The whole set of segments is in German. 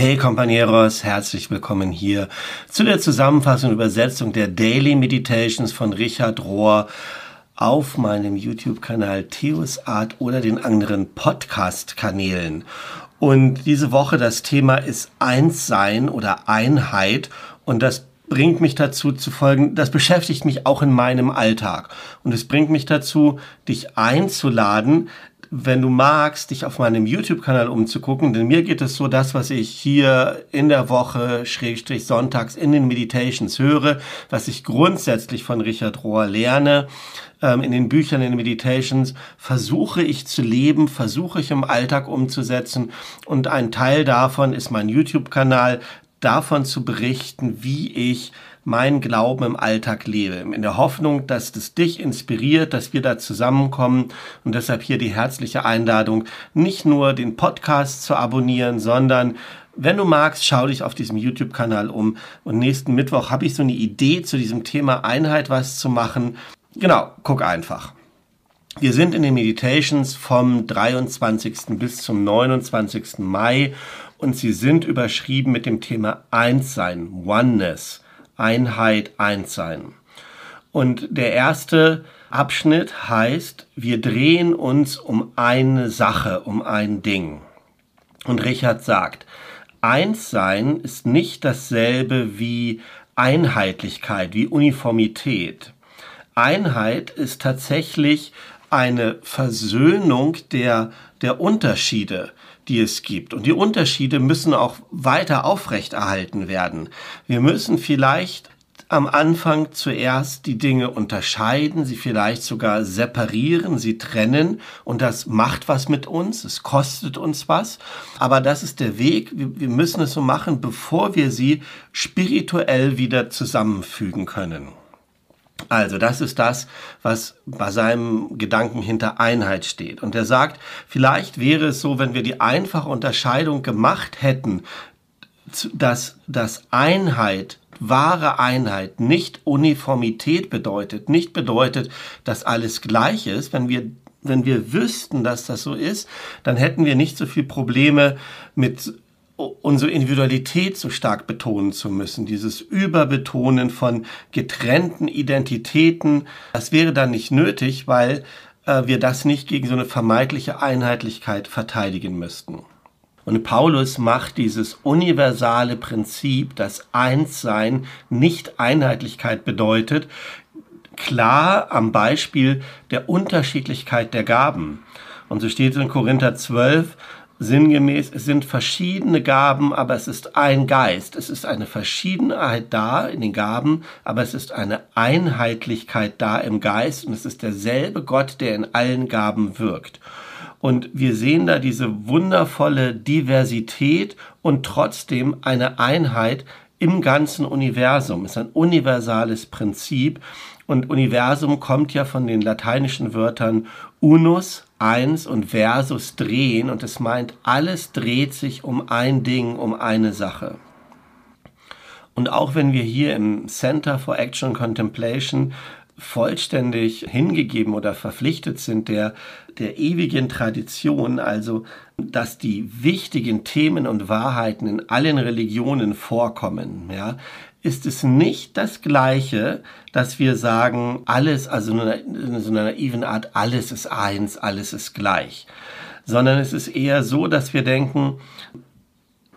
Hey Companeros, herzlich willkommen hier zu der Zusammenfassung und Übersetzung der Daily Meditations von Richard Rohr auf meinem YouTube-Kanal Theos Art oder den anderen Podcast-Kanälen. Und diese Woche das Thema ist Einssein oder Einheit und das bringt mich dazu zu folgen, das beschäftigt mich auch in meinem Alltag. Und es bringt mich dazu, dich einzuladen, wenn du magst, dich auf meinem YouTube-Kanal umzugucken, denn mir geht es so, das, was ich hier in der Woche, Schrägstrich sonntags in den Meditations höre, was ich grundsätzlich von Richard Rohr lerne, ähm, in den Büchern, in den Meditations, versuche ich zu leben, versuche ich im Alltag umzusetzen. Und ein Teil davon ist mein YouTube-Kanal, davon zu berichten, wie ich mein Glauben im Alltag lebe. In der Hoffnung, dass das dich inspiriert, dass wir da zusammenkommen. Und deshalb hier die herzliche Einladung, nicht nur den Podcast zu abonnieren, sondern wenn du magst, schau dich auf diesem YouTube-Kanal um. Und nächsten Mittwoch habe ich so eine Idee zu diesem Thema Einheit was zu machen. Genau, guck einfach. Wir sind in den Meditations vom 23. bis zum 29. Mai und sie sind überschrieben mit dem Thema Einssein, Oneness. Einheit, Einssein. Und der erste Abschnitt heißt, wir drehen uns um eine Sache, um ein Ding. Und Richard sagt, Einssein ist nicht dasselbe wie Einheitlichkeit, wie Uniformität. Einheit ist tatsächlich eine Versöhnung der, der Unterschiede, die es gibt. Und die Unterschiede müssen auch weiter aufrechterhalten werden. Wir müssen vielleicht am Anfang zuerst die Dinge unterscheiden, sie vielleicht sogar separieren, sie trennen und das macht was mit uns, es kostet uns was, aber das ist der Weg, wir müssen es so machen, bevor wir sie spirituell wieder zusammenfügen können. Also das ist das, was bei seinem Gedanken hinter Einheit steht. Und er sagt, vielleicht wäre es so, wenn wir die einfache Unterscheidung gemacht hätten, dass, dass Einheit, wahre Einheit nicht Uniformität bedeutet, nicht bedeutet, dass alles gleich ist. Wenn wir wenn wir wüssten, dass das so ist, dann hätten wir nicht so viel Probleme mit unsere Individualität so stark betonen zu müssen, dieses Überbetonen von getrennten Identitäten, das wäre dann nicht nötig, weil äh, wir das nicht gegen so eine vermeintliche Einheitlichkeit verteidigen müssten. Und Paulus macht dieses universale Prinzip, dass Einssein nicht Einheitlichkeit bedeutet, klar am Beispiel der Unterschiedlichkeit der Gaben. Und so steht es in Korinther 12, sinngemäß, es sind verschiedene Gaben, aber es ist ein Geist. Es ist eine Verschiedenheit da in den Gaben, aber es ist eine Einheitlichkeit da im Geist und es ist derselbe Gott, der in allen Gaben wirkt. Und wir sehen da diese wundervolle Diversität und trotzdem eine Einheit im ganzen Universum. Es ist ein universales Prinzip. Und Universum kommt ja von den lateinischen Wörtern unus, eins und versus drehen. Und es meint, alles dreht sich um ein Ding, um eine Sache. Und auch wenn wir hier im Center for Action Contemplation vollständig hingegeben oder verpflichtet sind der, der ewigen Tradition, also dass die wichtigen Themen und Wahrheiten in allen Religionen vorkommen, ja, ist es nicht das Gleiche, dass wir sagen, alles, also in so einer naiven Art, alles ist eins, alles ist gleich, sondern es ist eher so, dass wir denken,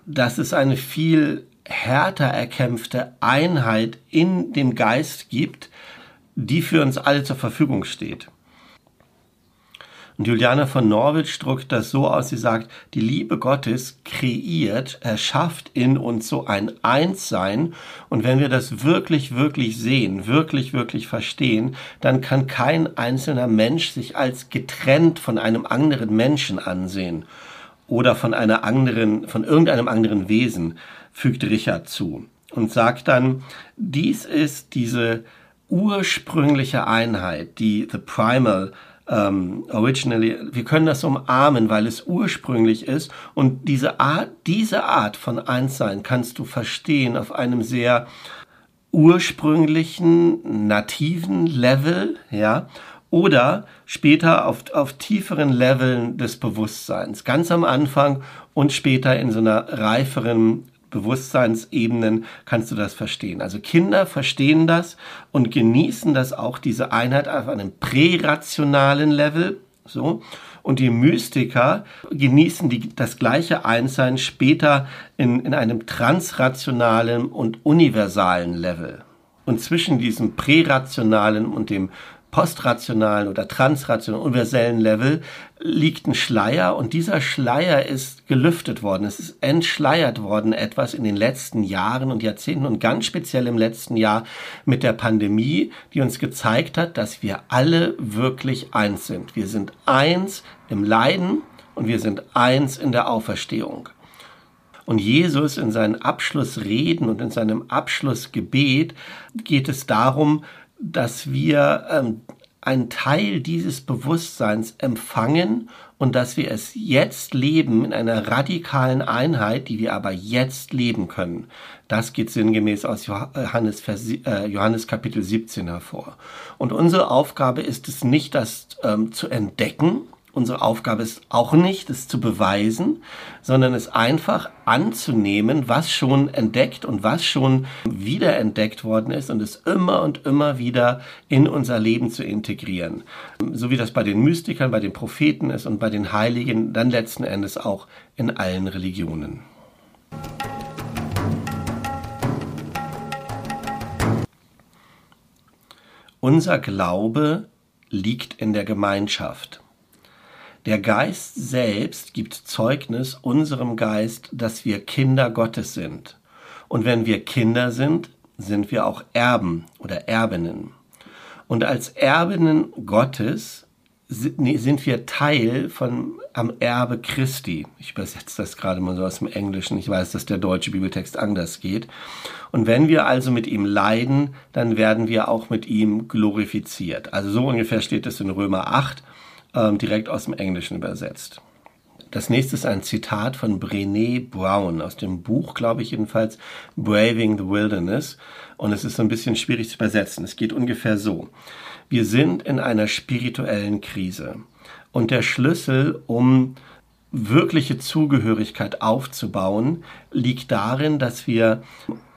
dass es eine viel härter erkämpfte Einheit in dem Geist gibt, die für uns alle zur Verfügung steht. Und Juliane von Norwich drückt das so aus, sie sagt, die Liebe Gottes kreiert, erschafft in uns so ein Einssein. Und wenn wir das wirklich, wirklich sehen, wirklich, wirklich verstehen, dann kann kein einzelner Mensch sich als getrennt von einem anderen Menschen ansehen oder von einer anderen, von irgendeinem anderen Wesen, fügt Richard zu und sagt dann, dies ist diese ursprüngliche Einheit, die The Primal ähm, Originally, wir können das umarmen, weil es ursprünglich ist. Und diese Art, diese Art von Einssein kannst du verstehen auf einem sehr ursprünglichen, nativen Level, ja, oder später auf, auf tieferen Leveln des Bewusstseins, ganz am Anfang und später in so einer reiferen Bewusstseinsebenen kannst du das verstehen. Also Kinder verstehen das und genießen das auch, diese Einheit auf einem prärationalen Level, so. Und die Mystiker genießen die, das gleiche Einssein später in, in einem transrationalen und universalen Level. Und zwischen diesem prärationalen und dem postrationalen oder transrationalen, universellen Level liegt ein Schleier und dieser Schleier ist gelüftet worden. Es ist entschleiert worden etwas in den letzten Jahren und Jahrzehnten und ganz speziell im letzten Jahr mit der Pandemie, die uns gezeigt hat, dass wir alle wirklich eins sind. Wir sind eins im Leiden und wir sind eins in der Auferstehung. Und Jesus in seinen Abschlussreden und in seinem Abschlussgebet geht es darum, dass wir ähm, einen Teil dieses Bewusstseins empfangen und dass wir es jetzt leben in einer radikalen Einheit, die wir aber jetzt leben können. Das geht sinngemäß aus Johannes, Vers, äh, Johannes Kapitel 17 hervor. Und unsere Aufgabe ist es nicht, das ähm, zu entdecken, Unsere Aufgabe ist auch nicht, es zu beweisen, sondern es einfach anzunehmen, was schon entdeckt und was schon wiederentdeckt worden ist und es immer und immer wieder in unser Leben zu integrieren. So wie das bei den Mystikern, bei den Propheten ist und bei den Heiligen, dann letzten Endes auch in allen Religionen. Unser Glaube liegt in der Gemeinschaft. Der Geist selbst gibt Zeugnis unserem Geist, dass wir Kinder Gottes sind. Und wenn wir Kinder sind, sind wir auch Erben oder Erbinnen. Und als Erbinnen Gottes sind wir Teil von am Erbe Christi. Ich übersetze das gerade mal so aus dem Englischen. Ich weiß, dass der deutsche Bibeltext anders geht. Und wenn wir also mit ihm leiden, dann werden wir auch mit ihm glorifiziert. Also so ungefähr steht es in Römer 8 ähm, direkt aus dem Englischen übersetzt. Das nächste ist ein Zitat von Brené Brown aus dem Buch, glaube ich jedenfalls, Braving the Wilderness. Und es ist so ein bisschen schwierig zu übersetzen. Es geht ungefähr so. Wir sind in einer spirituellen Krise. Und der Schlüssel, um wirkliche Zugehörigkeit aufzubauen, liegt darin, dass wir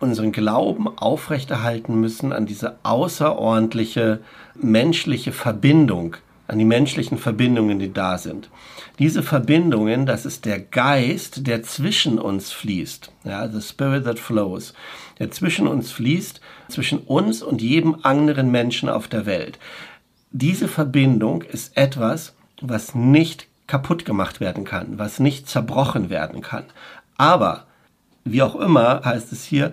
unseren Glauben aufrechterhalten müssen an diese außerordentliche menschliche Verbindung, an die menschlichen Verbindungen, die da sind. Diese Verbindungen, das ist der Geist, der zwischen uns fließt, ja, the spirit that flows, der zwischen uns fließt, zwischen uns und jedem anderen Menschen auf der Welt. Diese Verbindung ist etwas, was nicht kaputt gemacht werden kann, was nicht zerbrochen werden kann. Aber, wie auch immer heißt es hier,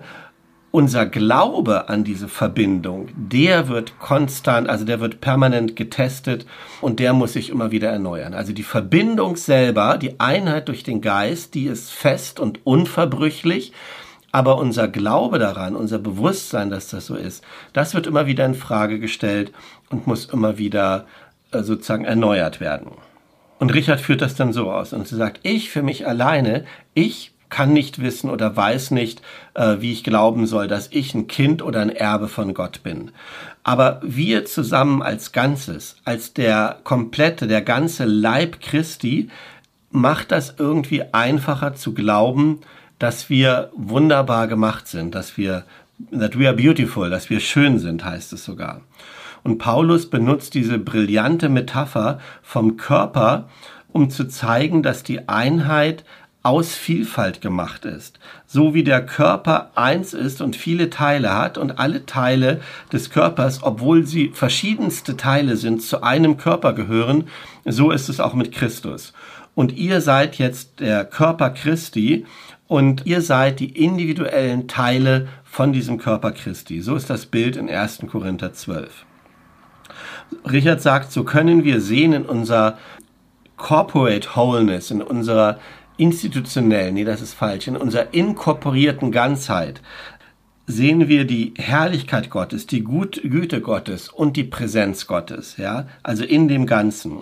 unser Glaube an diese Verbindung, der wird konstant, also der wird permanent getestet und der muss sich immer wieder erneuern. Also die Verbindung selber, die Einheit durch den Geist, die ist fest und unverbrüchlich, aber unser Glaube daran, unser Bewusstsein, dass das so ist, das wird immer wieder in Frage gestellt und muss immer wieder äh, sozusagen erneuert werden. Und Richard führt das dann so aus und sie sagt, ich für mich alleine, ich kann nicht wissen oder weiß nicht, äh, wie ich glauben soll, dass ich ein Kind oder ein Erbe von Gott bin. Aber wir zusammen als Ganzes, als der komplette, der ganze Leib Christi, macht das irgendwie einfacher zu glauben, dass wir wunderbar gemacht sind, dass wir, that we are beautiful, dass wir schön sind, heißt es sogar. Und Paulus benutzt diese brillante Metapher vom Körper, um zu zeigen, dass die Einheit aus Vielfalt gemacht ist. So wie der Körper eins ist und viele Teile hat und alle Teile des Körpers, obwohl sie verschiedenste Teile sind, zu einem Körper gehören, so ist es auch mit Christus. Und ihr seid jetzt der Körper Christi und ihr seid die individuellen Teile von diesem Körper Christi. So ist das Bild in 1. Korinther 12. Richard sagt, so können wir sehen in unserer Corporate Wholeness, in unserer institutionell, nee, das ist falsch, in unserer inkorporierten Ganzheit sehen wir die Herrlichkeit Gottes, die Gut Güte Gottes und die Präsenz Gottes, ja, also in dem Ganzen.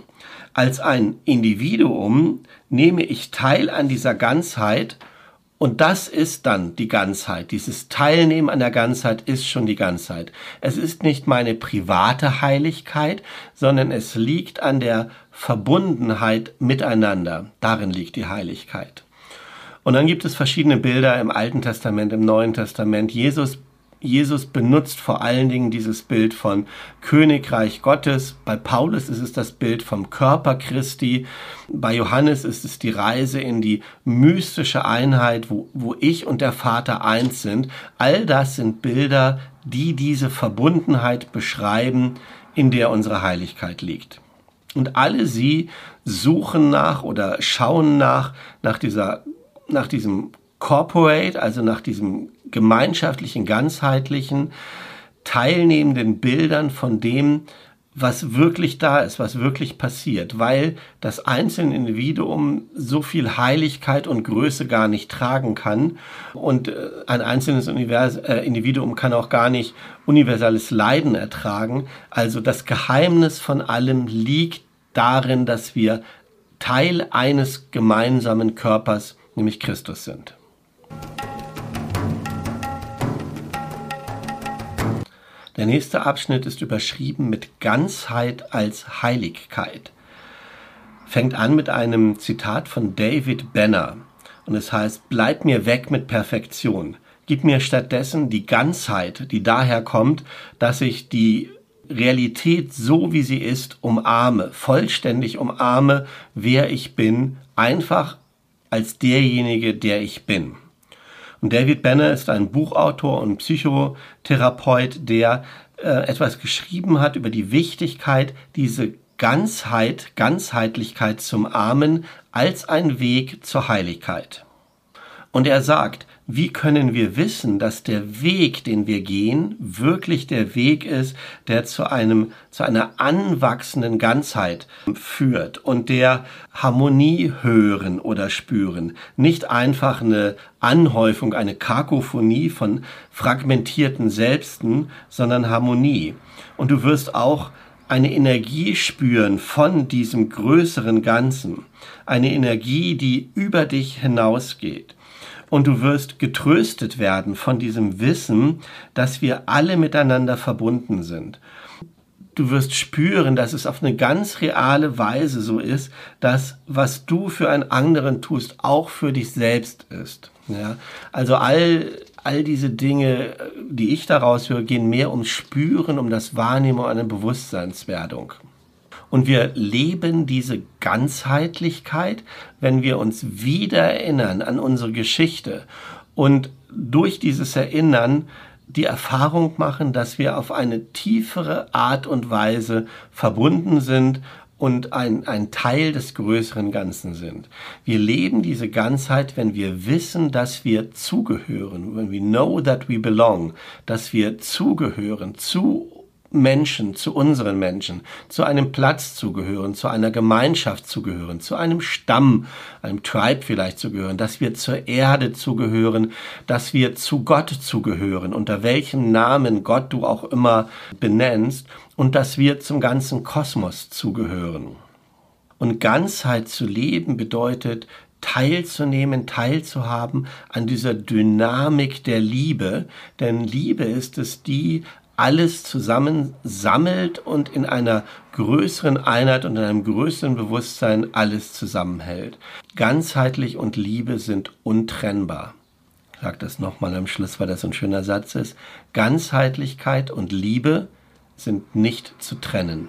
Als ein Individuum nehme ich teil an dieser Ganzheit Und das ist dann die Ganzheit. Dieses Teilnehmen an der Ganzheit ist schon die Ganzheit. Es ist nicht meine private Heiligkeit, sondern es liegt an der Verbundenheit miteinander. Darin liegt die Heiligkeit. Und dann gibt es verschiedene Bilder im Alten Testament, im Neuen Testament. Jesus Jesus benutzt vor allen Dingen dieses Bild von Königreich Gottes. Bei Paulus ist es das Bild vom Körper Christi. Bei Johannes ist es die Reise in die mystische Einheit, wo, wo ich und der Vater eins sind. All das sind Bilder, die diese Verbundenheit beschreiben, in der unsere Heiligkeit liegt. Und alle sie suchen nach oder schauen nach, nach dieser, nach diesem Corporate, also nach diesem gemeinschaftlichen, ganzheitlichen, teilnehmenden Bildern von dem, was wirklich da ist, was wirklich passiert, weil das einzelne Individuum so viel Heiligkeit und Größe gar nicht tragen kann und äh, ein einzelnes Univers äh, Individuum kann auch gar nicht universales Leiden ertragen. Also das Geheimnis von allem liegt darin, dass wir Teil eines gemeinsamen Körpers, nämlich Christus sind. Der nächste Abschnitt ist überschrieben mit Ganzheit als Heiligkeit. Fängt an mit einem Zitat von David Benner und es heißt, bleib mir weg mit Perfektion. Gib mir stattdessen die Ganzheit, die daher kommt, dass ich die Realität so wie sie ist umarme, vollständig umarme, wer ich bin, einfach als derjenige, der ich bin. Und David Benner ist ein Buchautor und Psychotherapeut, der äh, etwas geschrieben hat über die Wichtigkeit, diese Ganzheit, Ganzheitlichkeit zum Armen als ein Weg zur Heiligkeit. Und er sagt, wie können wir wissen, dass der Weg, den wir gehen, wirklich der Weg ist, der zu einem, zu einer anwachsenden Ganzheit führt und der Harmonie hören oder spüren. Nicht einfach eine Anhäufung, eine Kakophonie von fragmentierten Selbsten, sondern Harmonie. Und du wirst auch eine Energie spüren von diesem größeren Ganzen. Eine Energie, die über dich hinausgeht und du wirst getröstet werden von diesem Wissen, dass wir alle miteinander verbunden sind. Du wirst spüren, dass es auf eine ganz reale Weise so ist, dass was du für einen anderen tust, auch für dich selbst ist. Ja? Also all, all diese Dinge, die ich daraus höre, gehen mehr ums Spüren, um das Wahrnehmen, um eine Bewusstseinswerdung. Und wir leben diese Ganzheitlichkeit, wenn wir uns wieder erinnern an unsere Geschichte und durch dieses Erinnern die Erfahrung machen, dass wir auf eine tiefere Art und Weise verbunden sind und ein, ein Teil des größeren Ganzen sind. Wir leben diese Ganzheit, wenn wir wissen, dass wir zugehören, when we know that we belong, dass wir zugehören zu Menschen, zu unseren Menschen, zu einem Platz zugehören, zu einer Gemeinschaft zugehören, zu einem Stamm, einem Tribe vielleicht zugehören, dass wir zur Erde zugehören, dass wir zu Gott zugehören, unter welchem Namen Gott du auch immer benennst, und dass wir zum ganzen Kosmos zugehören. Und Ganzheit zu leben bedeutet, teilzunehmen, teilzuhaben an dieser Dynamik der Liebe, denn Liebe ist es, die alles zusammen sammelt und in einer größeren Einheit und in einem größeren Bewusstsein alles zusammenhält. Ganzheitlich und Liebe sind untrennbar. Ich sage das nochmal am Schluss, weil das ein schöner Satz ist. Ganzheitlichkeit und Liebe sind nicht zu trennen.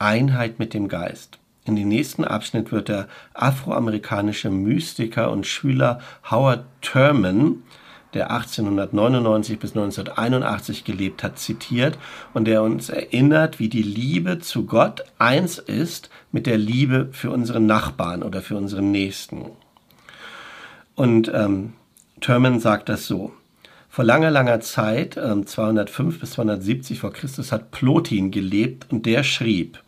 Einheit mit dem Geist. In den nächsten Abschnitt wird der afroamerikanische Mystiker und Schüler Howard Thurman, der 1899 bis 1981 gelebt hat, zitiert und der uns erinnert, wie die Liebe zu Gott eins ist mit der Liebe für unseren Nachbarn oder für unseren Nächsten. Und ähm, Thurman sagt das so. Vor langer, langer Zeit, äh, 205 bis 270 vor Christus, hat Plotin gelebt und der schrieb,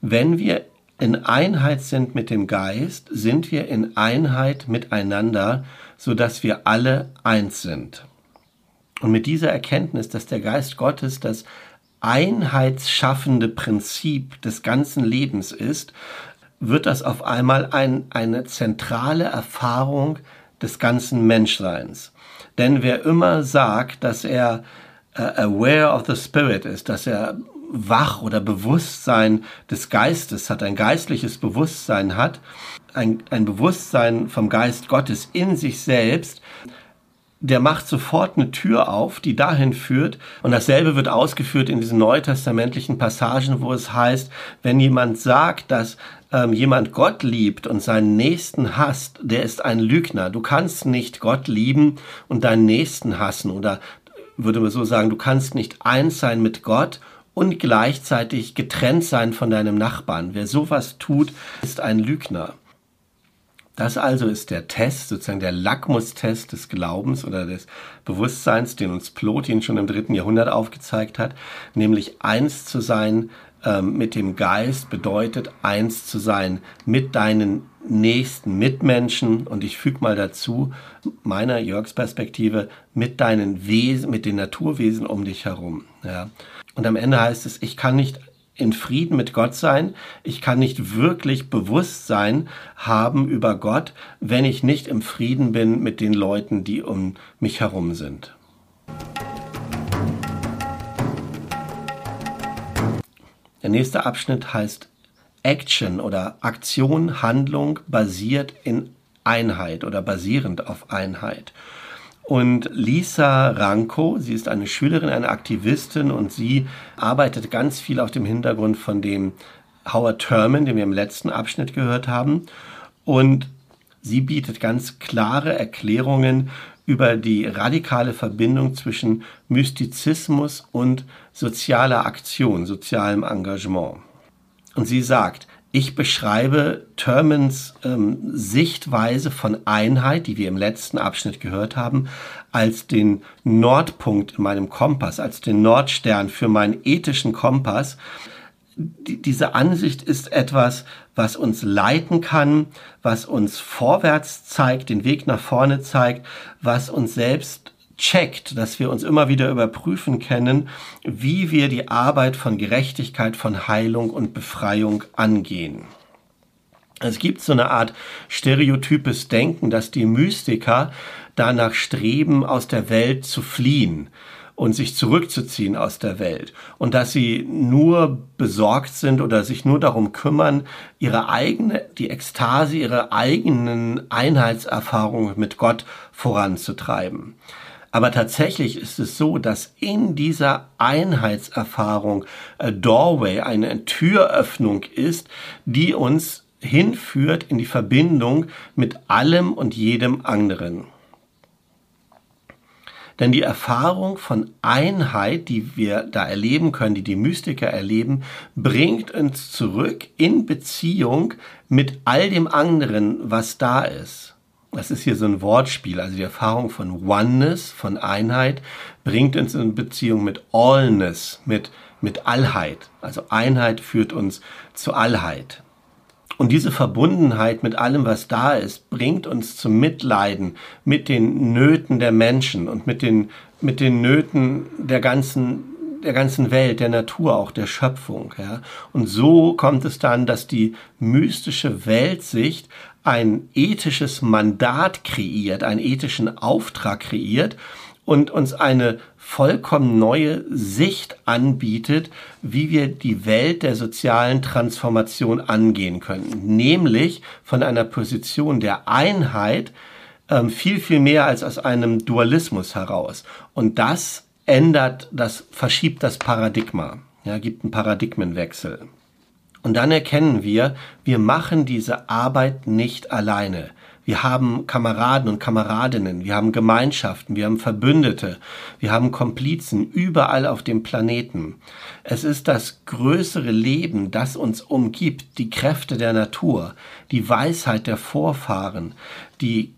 wenn wir in Einheit sind mit dem Geist, sind wir in Einheit miteinander, so dass wir alle eins sind. Und mit dieser Erkenntnis, dass der Geist Gottes das einheitsschaffende Prinzip des ganzen Lebens ist, wird das auf einmal ein, eine zentrale Erfahrung des ganzen Menschseins. Denn wer immer sagt, dass er uh, aware of the spirit ist, dass er wach oder Bewusstsein des Geistes hat, ein geistliches Bewusstsein hat, ein, ein Bewusstsein vom Geist Gottes in sich selbst, der macht sofort eine Tür auf, die dahin führt. Und dasselbe wird ausgeführt in diesen neutestamentlichen Passagen, wo es heißt, wenn jemand sagt, dass ähm, jemand Gott liebt und seinen Nächsten hasst, der ist ein Lügner. Du kannst nicht Gott lieben und deinen Nächsten hassen. Oder würde man so sagen, du kannst nicht eins sein mit Gott und gleichzeitig getrennt sein von deinem Nachbarn. Wer sowas tut, ist ein Lügner. Das also ist der Test, sozusagen der Lackmustest des Glaubens oder des Bewusstseins, den uns Plotin schon im dritten Jahrhundert aufgezeigt hat, nämlich eins zu sein ähm, mit dem Geist bedeutet eins zu sein mit deinen nächsten Mitmenschen und ich füge mal dazu meiner Jörgs Perspektive mit deinen Wesen, mit den Naturwesen um dich herum. Ja. Und am Ende heißt es, ich kann nicht in Frieden mit Gott sein. Ich kann nicht wirklich Bewusstsein haben über Gott, wenn ich nicht im Frieden bin mit den Leuten, die um mich herum sind. Der nächste Abschnitt heißt Action oder Aktion, Handlung basiert in Einheit oder basierend auf Einheit. Und Lisa Ranko, sie ist eine Schülerin, eine Aktivistin und sie arbeitet ganz viel auf dem Hintergrund von dem Howard Thurman, den wir im letzten Abschnitt gehört haben. Und sie bietet ganz klare Erklärungen über die radikale Verbindung zwischen Mystizismus und sozialer Aktion, sozialem Engagement. Und sie sagt, ich beschreibe Thurmans ähm, Sichtweise von Einheit, die wir im letzten Abschnitt gehört haben, als den Nordpunkt in meinem Kompass, als den Nordstern für meinen ethischen Kompass. Die, diese Ansicht ist etwas, was uns leiten kann, was uns vorwärts zeigt, den Weg nach vorne zeigt, was uns selbst checkt, dass wir uns immer wieder überprüfen können, wie wir die Arbeit von Gerechtigkeit, von Heilung und Befreiung angehen. Es gibt so eine Art stereotypes Denken, dass die Mystiker danach streben, aus der Welt zu fliehen und sich zurückzuziehen aus der Welt und dass sie nur besorgt sind oder sich nur darum kümmern, ihre eigene, die Ekstase, ihre eigenen Einheitserfahrungen mit Gott voranzutreiben. Aber tatsächlich ist es so, dass in dieser Einheitserfahrung äh, Doorway eine Türöffnung ist, die uns hinführt in die Verbindung mit allem und jedem anderen. Denn die Erfahrung von Einheit, die wir da erleben können, die die Mystiker erleben, bringt uns zurück in Beziehung mit all dem anderen, was da ist. Das ist hier so ein Wortspiel. Also die Erfahrung von Oneness, von Einheit, bringt uns in Beziehung mit Allness, mit, mit Allheit. Also Einheit führt uns zu Allheit. Und diese Verbundenheit mit allem, was da ist, bringt uns zum Mitleiden mit den Nöten der Menschen und mit den, mit den Nöten der ganzen der ganzen Welt, der Natur, auch der Schöpfung. Ja? Und so kommt es dann, dass die mystische Weltsicht ein ethisches Mandat kreiert, einen ethischen Auftrag kreiert und uns eine vollkommen neue Sicht anbietet, wie wir die Welt der sozialen Transformation angehen können. Nämlich von einer Position der Einheit ähm, viel, viel mehr als aus einem Dualismus heraus. Und das ändert, das verschiebt das Paradigma, ja, gibt einen Paradigmenwechsel. Und dann erkennen wir, wir machen diese Arbeit nicht alleine. Wir haben Kameraden und Kameradinnen, wir haben Gemeinschaften, wir haben Verbündete, wir haben Komplizen überall auf dem Planeten. Es ist das größere Leben, das uns umgibt, die Kräfte der Natur, die Weisheit der Vorfahren, die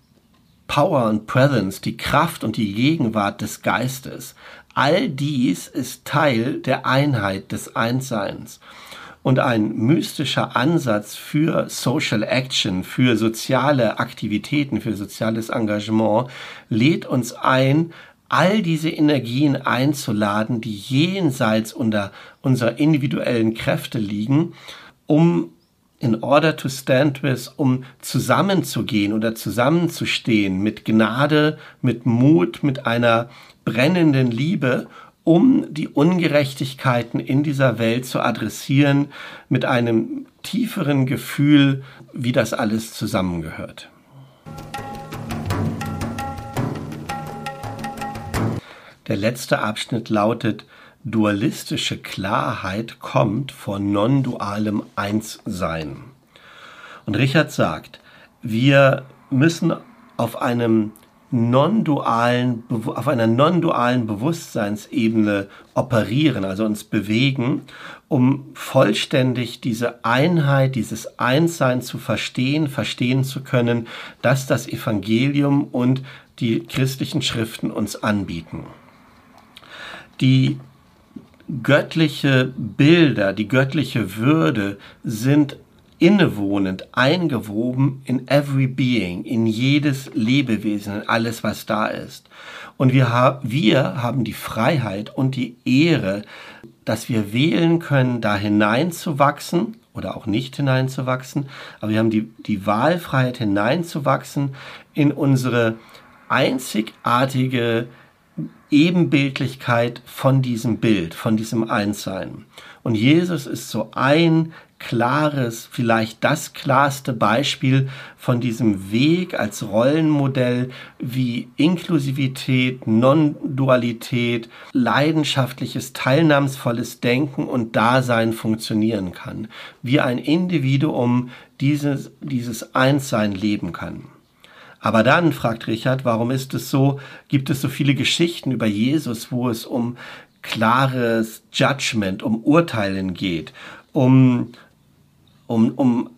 Power und Presence, die Kraft und die Gegenwart des Geistes. All dies ist Teil der Einheit des Einsseins und ein mystischer Ansatz für Social Action, für soziale Aktivitäten, für soziales Engagement lädt uns ein, all diese Energien einzuladen, die jenseits unter unserer individuellen Kräfte liegen, um in order to stand with, um zusammenzugehen oder zusammenzustehen mit Gnade, mit Mut, mit einer brennenden Liebe, um die Ungerechtigkeiten in dieser Welt zu adressieren, mit einem tieferen Gefühl, wie das alles zusammengehört. Der letzte Abschnitt lautet, dualistische Klarheit kommt von non-dualem Einssein. Und Richard sagt, wir müssen auf einem non-dualen, auf einer non-dualen Bewusstseinsebene operieren, also uns bewegen, um vollständig diese Einheit, dieses Einssein zu verstehen, verstehen zu können, dass das Evangelium und die christlichen Schriften uns anbieten. Die göttliche Bilder, die göttliche Würde sind innewohnend, eingewoben in every being, in jedes Lebewesen, in alles, was da ist. Und wir, ha wir haben die Freiheit und die Ehre, dass wir wählen können, da hineinzuwachsen oder auch nicht hineinzuwachsen, aber wir haben die, die Wahlfreiheit hineinzuwachsen in unsere einzigartige Ebenbildlichkeit von diesem Bild, von diesem Einssein. Und Jesus ist so ein klares, vielleicht das klarste Beispiel von diesem Weg als Rollenmodell, wie Inklusivität, Non-Dualität, leidenschaftliches, teilnahmsvolles Denken und Dasein funktionieren kann. Wie ein Individuum dieses, dieses Einssein leben kann. Aber dann fragt Richard, warum ist es so, gibt es so viele Geschichten über Jesus, wo es um klares Judgment, um Urteilen geht, um, um, um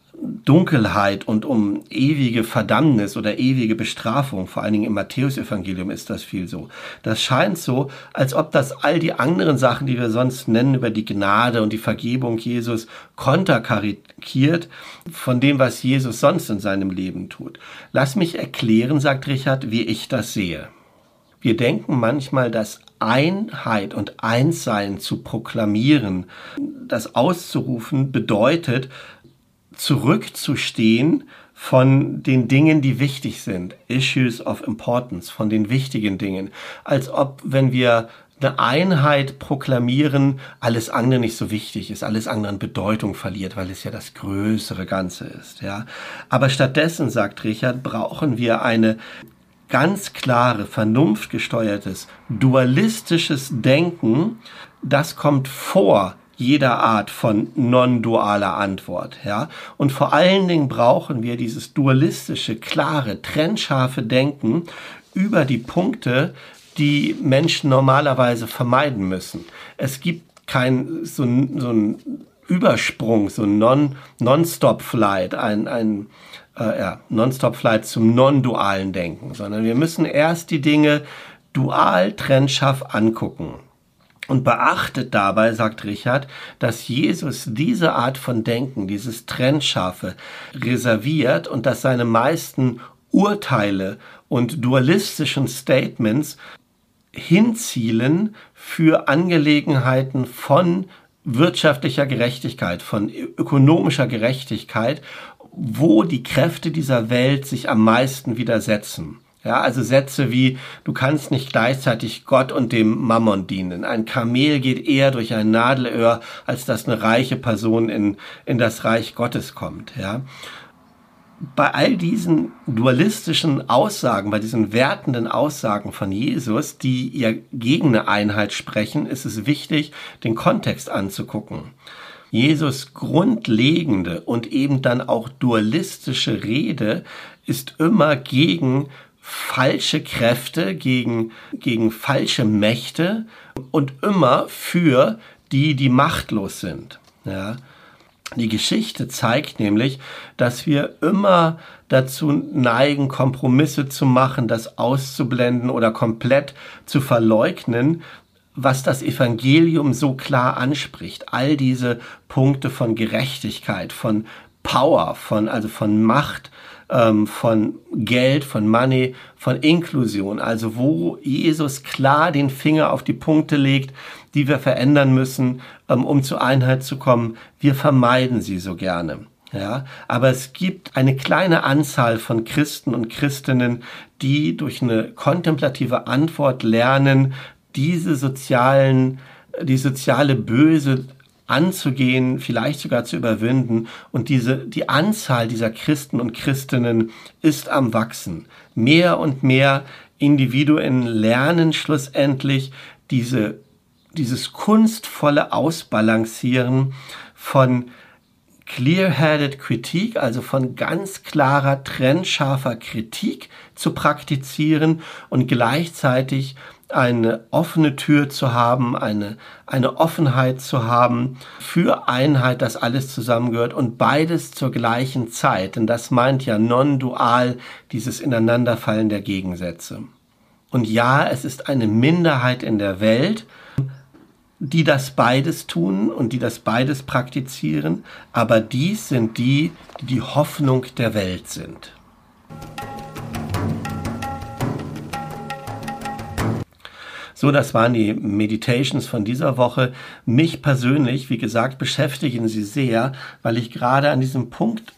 Dunkelheit und um ewige Verdammnis oder ewige Bestrafung, vor allen Dingen im Matthäusevangelium ist das viel so. Das scheint so, als ob das all die anderen Sachen, die wir sonst nennen über die Gnade und die Vergebung Jesus, konterkarikiert von dem, was Jesus sonst in seinem Leben tut. Lass mich erklären, sagt Richard, wie ich das sehe. Wir denken manchmal, dass Einheit und Einssein zu proklamieren, das auszurufen, bedeutet, zurückzustehen von den Dingen, die wichtig sind, Issues of Importance, von den wichtigen Dingen, als ob, wenn wir eine Einheit proklamieren, alles andere nicht so wichtig ist, alles andere an Bedeutung verliert, weil es ja das größere Ganze ist, ja. Aber stattdessen, sagt Richard, brauchen wir eine ganz klare, vernunftgesteuertes, dualistisches Denken, das kommt vor jeder Art von non-dualer Antwort, ja. Und vor allen Dingen brauchen wir dieses dualistische, klare, trennscharfe Denken über die Punkte, die Menschen normalerweise vermeiden müssen. Es gibt kein so, so ein Übersprung, so ein non, Non-Stop Flight, ein, ein äh, ja, Non-Stop Flight zum non-dualen Denken, sondern wir müssen erst die Dinge dual trennscharf angucken. Und beachtet dabei, sagt Richard, dass Jesus diese Art von Denken, dieses Trennscharfe, reserviert und dass seine meisten Urteile und dualistischen Statements hinzielen für Angelegenheiten von wirtschaftlicher Gerechtigkeit, von ökonomischer Gerechtigkeit, wo die Kräfte dieser Welt sich am meisten widersetzen. Ja, also Sätze wie, du kannst nicht gleichzeitig Gott und dem Mammon dienen. Ein Kamel geht eher durch ein Nadelöhr, als dass eine reiche Person in, in das Reich Gottes kommt. Ja. Bei all diesen dualistischen Aussagen, bei diesen wertenden Aussagen von Jesus, die ja gegen eine Einheit sprechen, ist es wichtig, den Kontext anzugucken. Jesus grundlegende und eben dann auch dualistische Rede ist immer gegen falsche Kräfte, gegen, gegen falsche Mächte und immer für die, die machtlos sind. Ja. Die Geschichte zeigt nämlich, dass wir immer dazu neigen, Kompromisse zu machen, das auszublenden oder komplett zu verleugnen, was das Evangelium so klar anspricht. All diese Punkte von Gerechtigkeit, von Power, von, also von Macht, ähm, von Geld, von Money, von Inklusion. Also wo Jesus klar den Finger auf die Punkte legt, die wir verändern müssen, ähm, um zur Einheit zu kommen. Wir vermeiden sie so gerne. Ja, aber es gibt eine kleine Anzahl von Christen und Christinnen, die durch eine kontemplative Antwort lernen, diese sozialen, die soziale Böse anzugehen, vielleicht sogar zu überwinden. Und diese, die Anzahl dieser Christen und Christinnen ist am Wachsen. Mehr und mehr Individuen lernen schlussendlich diese, dieses kunstvolle Ausbalancieren von clear-headed Kritik, also von ganz klarer, trennscharfer Kritik zu praktizieren und gleichzeitig eine offene Tür zu haben, eine, eine Offenheit zu haben für Einheit, dass alles zusammengehört und beides zur gleichen Zeit. Denn das meint ja non-dual dieses Ineinanderfallen der Gegensätze. Und ja, es ist eine Minderheit in der Welt, die das beides tun und die das beides praktizieren, aber dies sind die, die die Hoffnung der Welt sind. So, das waren die Meditations von dieser Woche. Mich persönlich, wie gesagt, beschäftigen sie sehr, weil ich gerade an diesem Punkt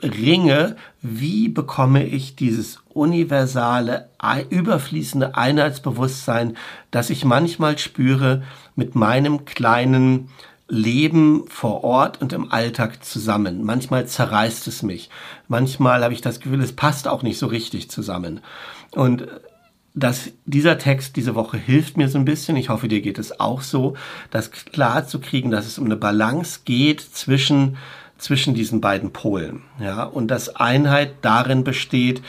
ringe, wie bekomme ich dieses universale, überfließende Einheitsbewusstsein, das ich manchmal spüre mit meinem kleinen Leben vor Ort und im Alltag zusammen. Manchmal zerreißt es mich. Manchmal habe ich das Gefühl, es passt auch nicht so richtig zusammen. Und dass dieser Text diese Woche hilft mir so ein bisschen. Ich hoffe, dir geht es auch so, das klar zu kriegen, dass es um eine Balance geht zwischen zwischen diesen beiden Polen, ja, und dass Einheit darin besteht,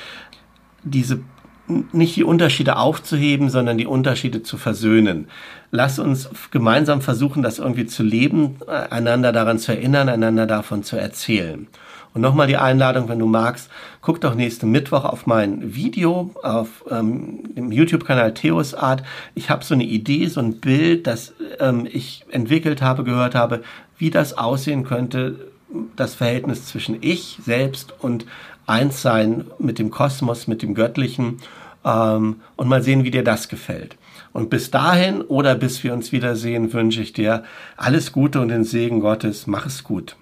diese nicht die Unterschiede aufzuheben, sondern die Unterschiede zu versöhnen. Lass uns gemeinsam versuchen, das irgendwie zu leben, einander daran zu erinnern, einander davon zu erzählen. Und nochmal die Einladung, wenn du magst, guck doch nächsten Mittwoch auf mein Video auf ähm, dem YouTube-Kanal Theos Art. Ich habe so eine Idee, so ein Bild, das ähm, ich entwickelt habe, gehört habe, wie das aussehen könnte, das Verhältnis zwischen ich selbst und Einssein mit dem Kosmos, mit dem Göttlichen ähm, und mal sehen, wie dir das gefällt. Und bis dahin oder bis wir uns wiedersehen, wünsche ich dir alles Gute und den Segen Gottes. Mach es gut.